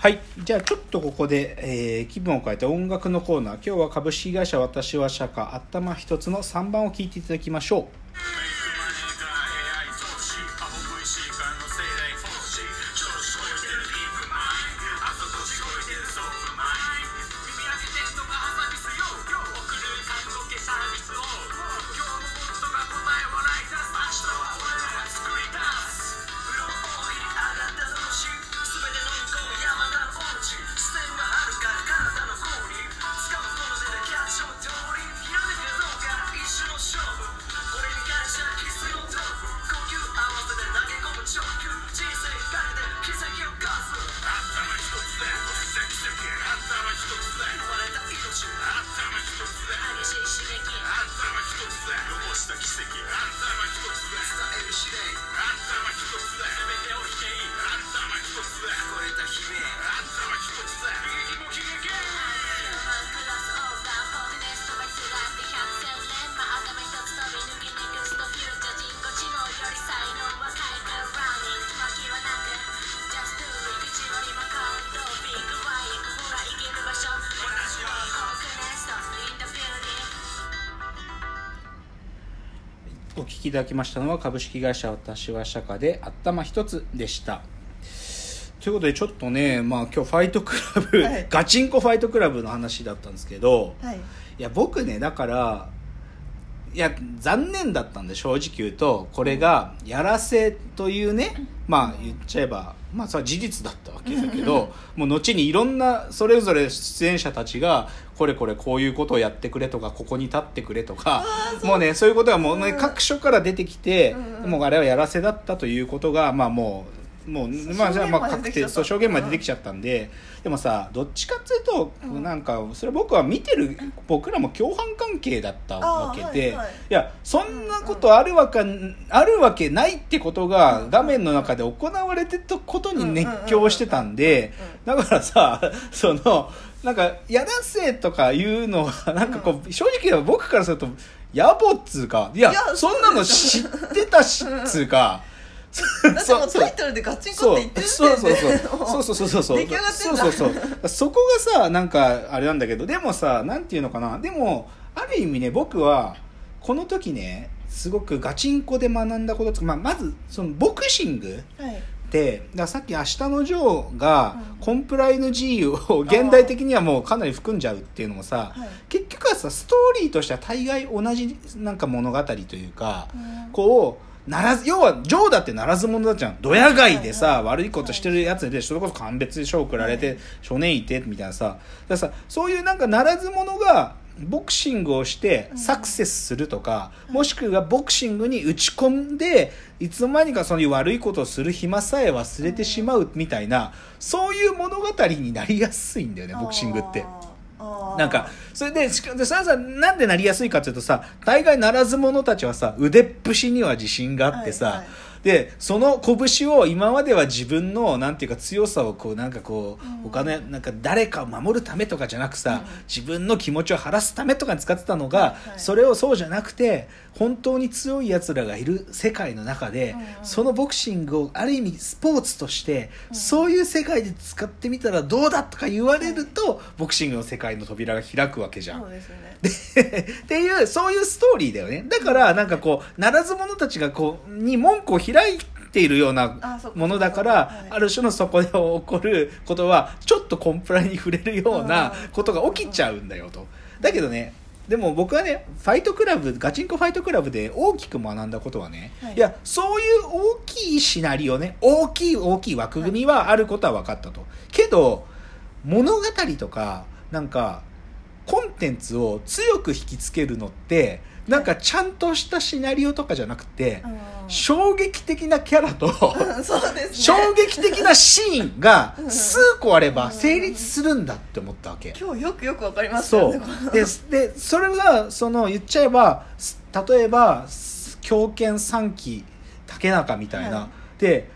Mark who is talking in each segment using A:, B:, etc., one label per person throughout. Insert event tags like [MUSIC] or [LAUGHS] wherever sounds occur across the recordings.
A: はい。じゃあちょっとここで、えー気分を変えて音楽のコーナー。今日は株式会社私は社会頭一つの3番を聴いていただきましょう。聞きいただきましたのは株式会社私は社歌で頭一つでした。ということでちょっとね、まあ今日ファイトクラブ、
B: はい
A: ガチンコファイトクラブの話だったんですけど、
B: はい
A: いや僕ねだからいや残念だったんで正直言うとこれがやらせというねまあ言っちゃえばまあそれは事実だったわけだけどもう後にいろんなそれぞれ出演者たちがこれこれこういうことをやってくれとかここに立ってくれとかもうねそういうことがもうね、
B: うん。
A: 各所から出てきて、もうあれはやらせだったということがまあもうもうまあじゃあまあ確定そう証言まで出てきちゃったんで、でもさどっちかっていうと、
B: うん。
A: なんかそれ僕は見てる僕らも共犯関係だったわけで、
B: いはい。
A: いやそんなことあるわけ、あるわけないってことが画面の中で行われてたことに熱狂してたんでだからさそのなんかやらせとかいうのは [LAUGHS] なんかこう、正直僕からすると野暮っつうかいや
B: いや
A: そんなの知ってたしっつうか。
B: だってもうタイトルでガチンコ
A: そう
B: って言ってる
A: そう。そうそうそう。[LAUGHS] そうそうそう
B: 出来上がってんだ。
A: そうそうそう。[LAUGHS] そこがさなんかあれなんだけどでもさなんていうのかな。でもある意味ね僕はこの時ねすごくガチンコで学んだことつまあ、まずそのボクシング
B: はい。
A: ってだからさっき「明日のジョー」が
B: うん。
A: コンプライの G を現代的にはもうかなり含んじゃうっていうのもさ
B: はい。
A: 結局はさストーリーとしては大概同じなんか物語というか
B: うん。
A: こうならず要はジョーだってならず者だじゃん。ドヤ街でさ、悪いことしてるやつでそれこそ鑑別賞送られて、
B: はい
A: 少年いてみたいなさ。だからさそういうなんかならず者がボクシングをして
B: うん。
A: サクセスするとか、
B: うん。
A: もしくはボクシングに打ち込んでいつの間にかそういう悪いことをする暇さえ忘れてしまうみたいなそういう物語になりやすいんだよねボクシングって。なんかそれでしかでそれはさなんでなりやすいかっていうとさ大概ならず者たちはさ腕っぷしには自信があってさ、
B: はいはい
A: でその拳を今までは自分のなんていうか強さをこうなんかこう、
B: うん。
A: 他のなんか誰かを守るためとかじゃなくさ、
B: うん。
A: 自分の気持ちを晴らすためとかに使ってたのが、それをそうじゃなくて本当に強いやつらがいる世界の中で、そのボクシングをある意味スポーツとして、
B: うん。
A: そういう世界で使ってみたらどうだとか言われると、ボクシングの世界の扉が開くわけじゃん。[LAUGHS] っていうそういうストーリーだよね。だからなんかこうならず者たちがこうに門戸を開いているようなものだから
B: はい。
A: ある種のそこで起こることはちょっとコンプラに触れるようなことが起きちゃうんだよと。だけどねでも僕はねファイトクラブガチンコファイトクラブで大きく学んだことはね、
B: はい。
A: い、やそういう大きいシナリオね大きい大きい枠組みはあることは分かったと、けど物語とかなんかコンテンツを強く引きつけるのってなんかちゃんとしたシナリオとかじゃなくて
B: うん。
A: 衝撃的なキャラと
B: うんそうですね。
A: 衝撃的なシーンが
B: うん。
A: 数個あれば成立するんだって思ったわけ。
B: 今日よくよくわかります
A: そう。
B: よねこの。
A: ででそれがその言っちゃえばす例えば狂犬三期竹中みたいな、
B: はい。
A: で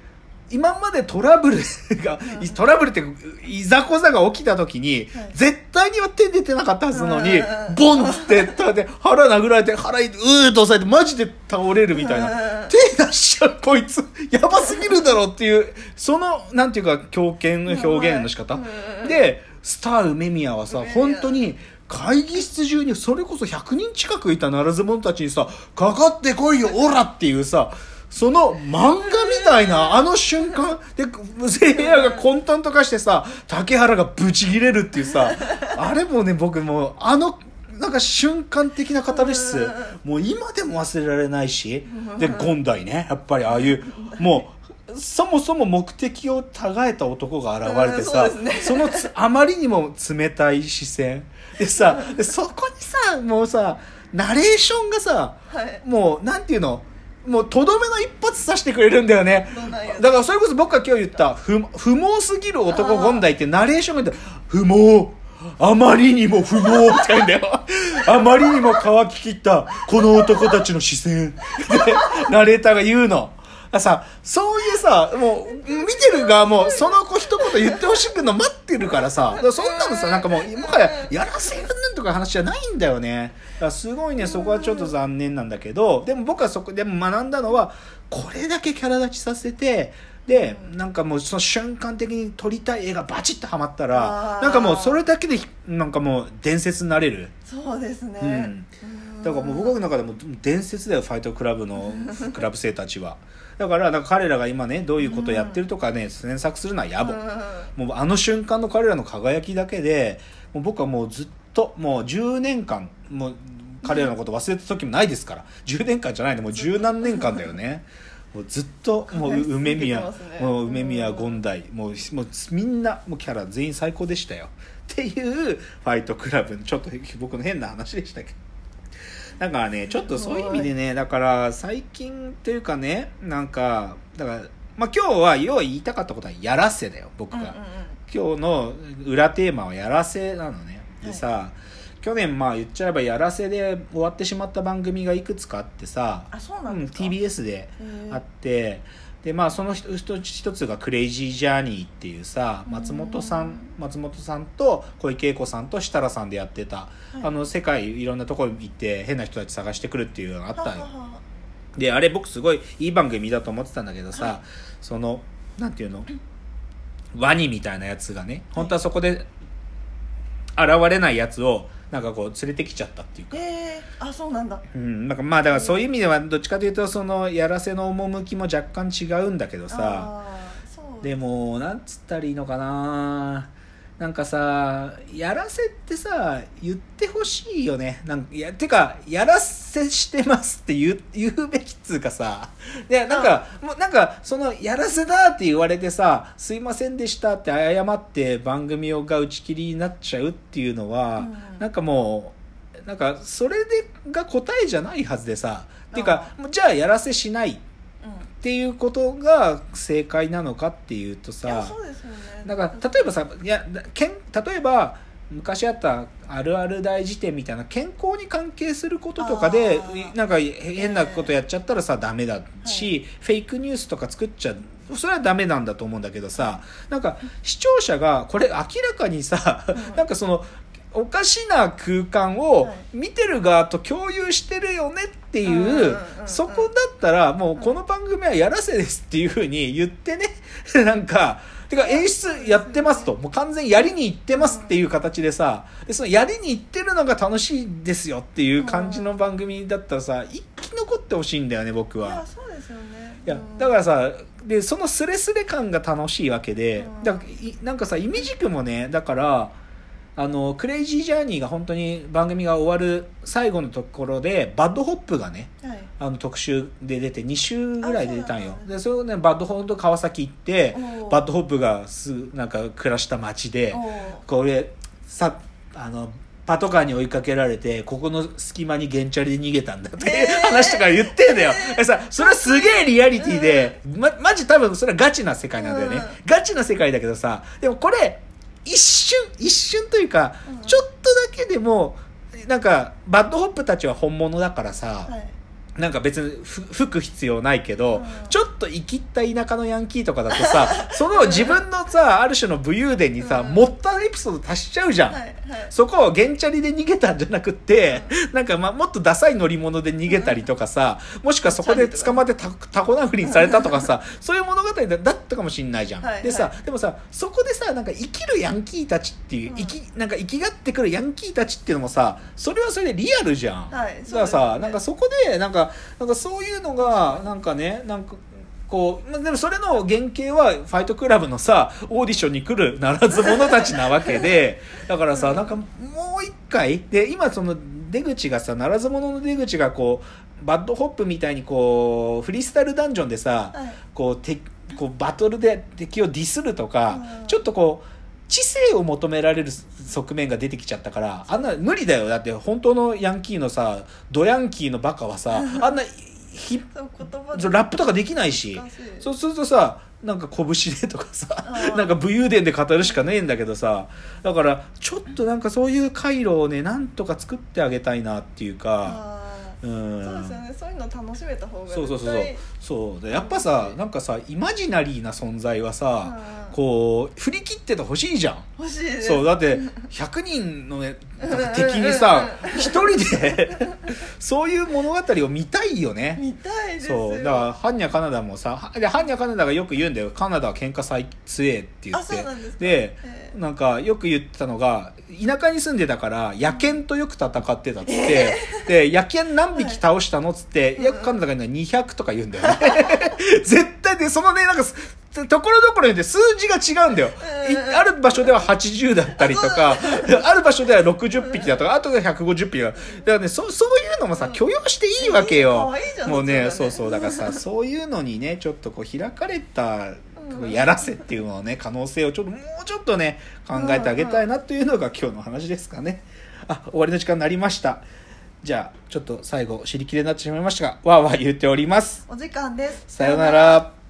A: 今までトラブルが、
B: うん。
A: トラブルっていざこざが起きた時に、
B: はい。
A: 絶対には手出てなかったはずなのに、
B: うん
A: ボンってたで腹殴られて腹うーっと押さえてマジで倒れるみたいな、
B: うん
A: 手出しちゃうこいつやばすぎるだろっていうそのなんていうか狂犬の表現の仕方、
B: うん
A: でスター梅宮はさ本当に会議室中にそれこそ100人近くいたならず者たちにさ「かかってこいよオラ!」っていうさその漫画みたいなあの瞬間でせいやが混沌と化してさ竹原がブチギレるっていうさあれもね僕もうあのなんか瞬間的なカタルシスもう今でも忘れられないしでゴンダイねやっぱりああいうもうそもそも目的をたがえた男が現れてさ、
B: うんそね。
A: そのつあまりにも冷たい視線。でさでそこにさもうさナレーションがさ
B: はい。
A: もうなんていうの？もうとどめの一発させてくれるんだよね。だからそれこそ僕が今日言った不不毛すぎる男
B: あー
A: ゴンダイってナレーションが不毛。あまりにも不毛って言うんだよ。あまりにも乾ききったこの男たちの視線。でナレーターが言うの。さそういうさもう見てる側もその子一言言ってほしくの待ってるからさ。そんなのさなんかもうもはややらせるか話じゃないんだよね。だからすごいねそこはちょっと残念なんだけどでも僕はそこでも学んだのはこれだけキャラ立ちさせてでなんかもうその瞬間的に撮りたい絵がバチッとはまったらなんかもうそれだけでなんかもう伝説になれる。
B: そうですね、
A: うん。
B: うん。
A: だからもう僕の中でも伝説だよファイトクラブのクラブ生たちは。だからなんか彼らが今ねどういうことをやってるとかね詮索するのは野暮。
B: うん。
A: もうあの瞬間の彼らの輝きだけでもう僕はもうずっともう10年間もう彼らのこと忘れた時もないですから。10年間じゃないのもう十何年間だよね。もうずっともう梅宮、もう梅宮権代もうもうみんなもうキャラ全員最高でしたよ。っていうファイトクラブのちょっと僕の変な話でしたけど。だからねちょっとそういう意味でねだから最近っていうかねなんかだからまあ今日は要は言いたかったことはやらせだよ僕が、
B: うんうんうん。
A: 今日の裏テーマはやらせなのねでさ、去年まあ言っちゃえばやらせで終わってしまった番組がいくつかあってさ
B: あそう
A: うん
B: なんですか、
A: TBS で
B: へー。
A: あってでまあその一つが「クレイジージャーニー」っていうさ松本さ
B: うん
A: ん松本さんと小池栄子さんと設楽さんでやってた、
B: い。
A: あの世界いろんなとこ行って変な人たち探してくるっていうのがあったのよ。
B: ははは
A: であれ僕すごいいい番組だと思ってたんだけどさ、そのなんていうの？ワニみたいなやつがね本当はそこで現れないやつをなんかこう連れてきちゃったっていうか、
B: えー、あそうなんだ。
A: うん、なんかまあだからそういう意味ではどっちかというとそのやらせの趣も若干違うんだけどさ。
B: あーそう。
A: でもなんつったらいいのかななんかさやらせってさ言ってほしいよね。なんかいやてかやらせしてますって言う言うべきっつうかさ。でなんかもうなんかそのやらせだって言われてさすいませんでしたって謝って番組をが打ち切りになっちゃうっていうのは、
B: うん。
A: なんかもうなんかそれでが答えじゃないはずでさ。っていうかじゃあやらせしないっ
B: うん
A: ていうことが正解なのかっていうとさ
B: そうですよね。
A: だから例えばさいやけん例えば昔あったあるある大辞典みたいな健康に関係することとかでなんか変なことやっちゃったらさダメだし、フェイクニュースとか作っちゃうそれはダメなんだと思うんだけどさなんか視聴者がこれ明らかにさ、
B: うん
A: なんかそのおかしな空間を
B: はい。
A: 見てる側と共有してるよねっていう,、そこだったらもうこの番組はやらせですっていうふうに言ってね。[LAUGHS] なんかてか演出やってますと。もう完全にやりに行ってますっていう形でさでそのやりに行ってるのが楽しいですよっていう感じの番組だったらさ生き残ってほしいんだよね僕
B: い
A: は。
B: やそうですよね。
A: いや
B: うん。
A: だからさでそのスレスレ感が楽しいわけで、
B: うん。
A: だかなんかさイメジクもねだからあのクレイジージャーニーが本当に番組が終わる最後のところで BAD HOP がね
B: はい。
A: あの特集で出て2週ぐらいで出たんよ。でそれをね BAD HOP と川崎行ってBAD HOP がすなんか暮らした街でこれさあのパトカーに追いかけられてここの隙間に原チャリで逃げたんだっていう話とか言ってんだよ、でさそれはすげえリアリティで、ま、マジ多分それはガチな世界なんだよね、
B: うん。
A: ガチな世界だけどさでもこれ一瞬一瞬というか、
B: うん。
A: ちょっとだけでもなんか BAD HOP たちは本物だからさ、
B: はい。
A: なんか別にふ服必要ないけど、
B: うん。
A: ちょっと生きった田舎のヤンキーとかだとさ [LAUGHS] その自分のさある種の武勇伝にさ、
B: うん。
A: 持ったエピソード足しちゃうじゃん、
B: はいはい。
A: そこをゲンチャリで逃げたんじゃなくって、なんかまあもっとダサい乗り物で逃げたりとかさ、もしくはそこで捕まってタタコ殴りにされたとかさ、[LAUGHS] そういう物語だだったかもしんないじゃん。
B: はい
A: でさ、
B: は
A: でもさ、そこでさ、なんか生きるヤンキーたちっていう、
B: うん。
A: 生き、なんか生きがってくるヤンキーたちっていうのもさ、それはそれでリアルじゃん。
B: はい
A: だからさ、なんかそこで、なんか、なんかそういうのが、なんかね、なんか、こう、まあでもそれの原型は、ファイトクラブのさ、オーディションに来るならず者たちなわけで、[LAUGHS] だからさ、なんかもう一回、で、今その出口がさ、ならず者の出口がこう、 BAD HOP みたいにこう、フリースタイルダンジョンでさ、
B: はい。
A: こう、てこうバトルで敵をディスるとか、
B: うん。
A: ちょっとこう、知性を求められる側面が出てきちゃったから、あんな無理だよ。だって本当のヤンキーのさ、ドヤンキーのバカはさ、あんなひラップとかできないし。そうするとさなんか拳でとかさ
B: ー
A: なんか武勇伝で語るしかねえんだけどさだからちょっとなんかそういう回路をねなんとか作ってあげたいなっていうか
B: あ
A: う
B: ー
A: ん。
B: そうですよね。そういうの楽しめた方が
A: そうそうそうそう。そう。でやっぱさなんかさイマジナリーな存在はさ
B: うん。
A: こう振り切っててほしいじゃん。
B: 欲しい
A: そうだって100人のね敵にさ一人でそういう物語を見たいよね。
B: 見たいですよ。
A: そう。だからハンニャカナダもさはでハンニャカナダがよく言うんだよ。カナダは喧嘩最強えって言って。
B: で
A: なんかよく言ってたのが田舎に住んでたから野犬とよく戦ってたっつって、で野犬何匹倒したのっつって、い、やカナダがね200とか言うんだよね。[LAUGHS] 絶対でそのねなんかすところどころによって数字が違うんだよ、ある場所では80だったりとか [LAUGHS] ある場所では60匹だとかあとが150匹だだからねそそういうのもさ許容していいわけよ。もう
B: ね
A: そううそう。だからさ [LAUGHS] そういうのにねちょっとこう開かれた
B: うん。
A: やらせっていうのをね可能性をちょっともうちょっとね考えてあげたいなというのが今日の話ですかね。あ終わりの時間になりました。じゃあちょっと最後尻切れになってしまいましたがわーわー言っております。
B: お時間です。
A: さようなら